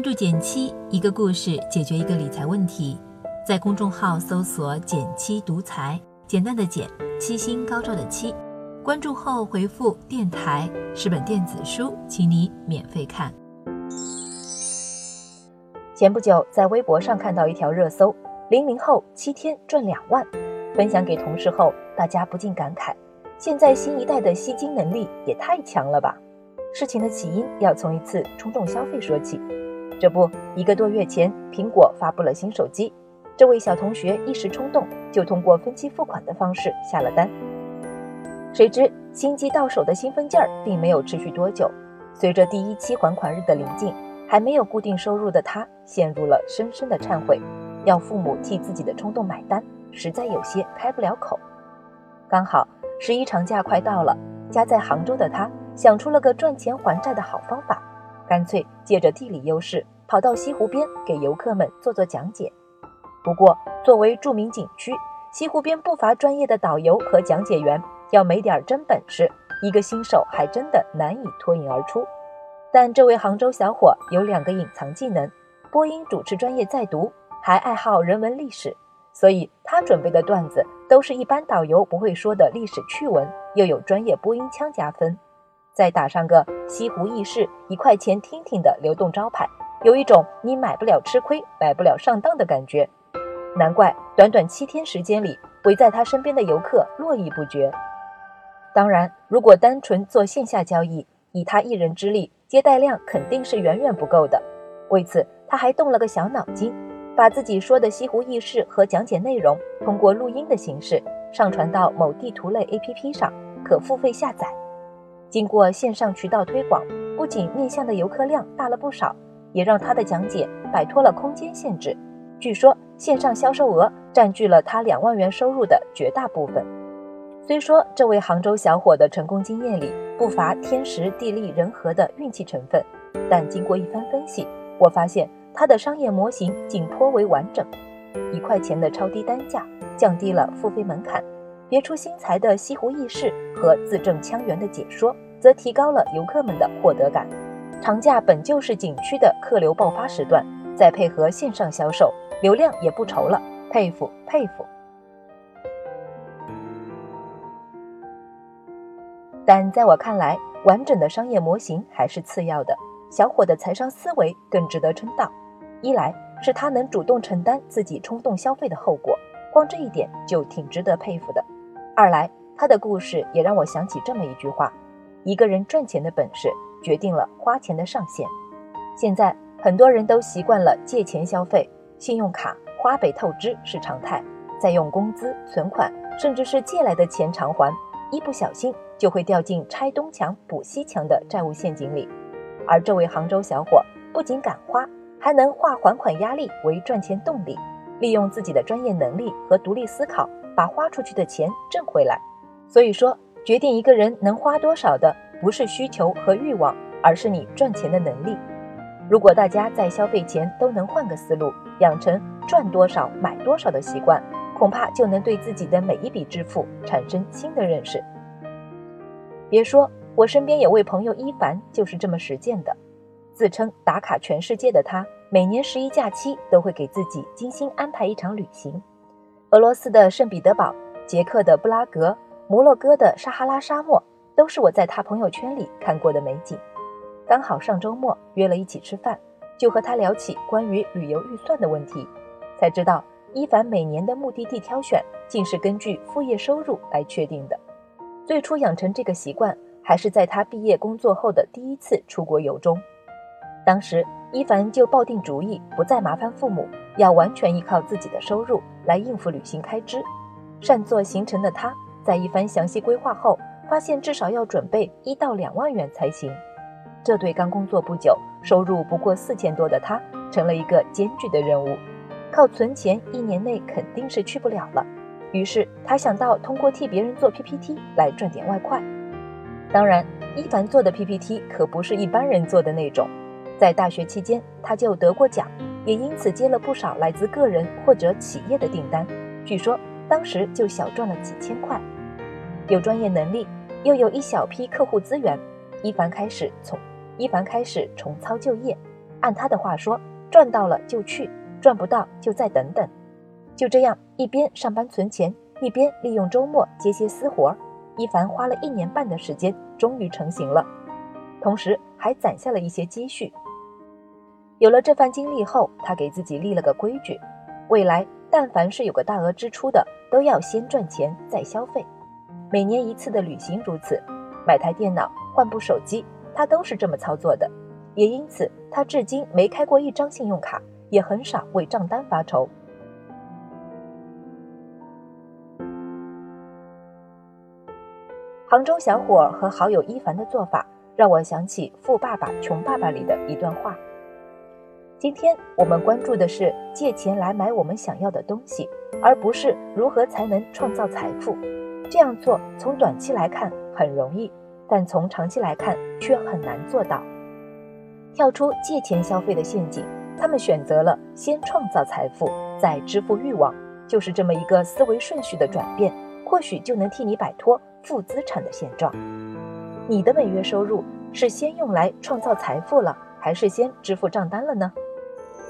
关注减七，一个故事解决一个理财问题。在公众号搜索“减七独裁，简单的简，七星高照的七。关注后回复“电台”是本电子书，请你免费看。前不久在微博上看到一条热搜：零零后七天赚两万，分享给同事后，大家不禁感慨：现在新一代的吸金能力也太强了吧！事情的起因要从一次冲动消费说起。这不，一个多月前，苹果发布了新手机。这位小同学一时冲动，就通过分期付款的方式下了单。谁知新机到手的兴奋劲儿并没有持续多久，随着第一期还款日的临近，还没有固定收入的他陷入了深深的忏悔，要父母替自己的冲动买单，实在有些开不了口。刚好十一长假快到了，家在杭州的他想出了个赚钱还债的好方法。干脆借着地理优势，跑到西湖边给游客们做做讲解。不过，作为著名景区，西湖边不乏专业的导游和讲解员，要没点真本事，一个新手还真的难以脱颖而出。但这位杭州小伙有两个隐藏技能：播音主持专业在读，还爱好人文历史。所以他准备的段子都是一般导游不会说的历史趣闻，又有专业播音腔加分。再打上个西湖轶事一块钱听听的流动招牌，有一种你买不了吃亏，买不了上当的感觉。难怪短短七天时间里，围在他身边的游客络绎不绝。当然，如果单纯做线下交易，以他一人之力，接待量肯定是远远不够的。为此，他还动了个小脑筋，把自己说的西湖轶事和讲解内容，通过录音的形式上传到某地图类 APP 上，可付费下载。经过线上渠道推广，不仅面向的游客量大了不少，也让他的讲解摆脱了空间限制。据说线上销售额占据了他两万元收入的绝大部分。虽说这位杭州小伙的成功经验里不乏天时地利人和的运气成分，但经过一番分析，我发现他的商业模型竟颇为完整。一块钱的超低单价，降低了付费门槛。别出心裁的西湖轶事和字正腔圆的解说，则提高了游客们的获得感。长假本就是景区的客流爆发时段，再配合线上销售，流量也不愁了。佩服佩服！但在我看来，完整的商业模型还是次要的。小伙的财商思维更值得称道。一来是他能主动承担自己冲动消费的后果，光这一点就挺值得佩服的。二来，他的故事也让我想起这么一句话：一个人赚钱的本事，决定了花钱的上限。现在很多人都习惯了借钱消费，信用卡花呗透支是常态，再用工资、存款，甚至是借来的钱偿还，一不小心就会掉进拆东墙补西墙的债务陷阱里。而这位杭州小伙不仅敢花，还能化还款压力为赚钱动力，利用自己的专业能力和独立思考。把花出去的钱挣回来，所以说，决定一个人能花多少的不是需求和欲望，而是你赚钱的能力。如果大家在消费前都能换个思路，养成赚多少买多少的习惯，恐怕就能对自己的每一笔支付产生新的认识。别说我身边有位朋友伊凡就是这么实践的，自称打卡全世界的他，每年十一假期都会给自己精心安排一场旅行。俄罗斯的圣彼得堡、捷克的布拉格、摩洛哥的撒哈拉沙漠，都是我在他朋友圈里看过的美景。刚好上周末约了一起吃饭，就和他聊起关于旅游预算的问题，才知道伊凡每年的目的地挑选竟是根据副业收入来确定的。最初养成这个习惯，还是在他毕业工作后的第一次出国游中。当时伊凡就抱定主意，不再麻烦父母，要完全依靠自己的收入。来应付旅行开支，善做行程的他，在一番详细规划后，发现至少要准备一到两万元才行。这对刚工作不久、收入不过四千多的他，成了一个艰巨的任务。靠存钱一年内肯定是去不了了。于是他想到通过替别人做 PPT 来赚点外快。当然，伊凡做的 PPT 可不是一般人做的那种。在大学期间，他就得过奖。也因此接了不少来自个人或者企业的订单，据说当时就小赚了几千块。有专业能力，又有一小批客户资源，一凡开始从一凡开始重操旧业，按他的话说，赚到了就去，赚不到就再等等。就这样，一边上班存钱，一边利用周末接些私活。一凡花了一年半的时间，终于成型了，同时还攒下了一些积蓄。有了这番经历后，他给自己立了个规矩：未来但凡是有个大额支出的，都要先赚钱再消费。每年一次的旅行如此，买台电脑、换部手机，他都是这么操作的。也因此，他至今没开过一张信用卡，也很少为账单发愁。杭州小伙和好友一凡的做法，让我想起《富爸爸穷爸爸》里的一段话。今天我们关注的是借钱来买我们想要的东西，而不是如何才能创造财富。这样做从短期来看很容易，但从长期来看却很难做到。跳出借钱消费的陷阱，他们选择了先创造财富，再支付欲望，就是这么一个思维顺序的转变，或许就能替你摆脱。负资产的现状，你的每月收入是先用来创造财富了，还是先支付账单了呢？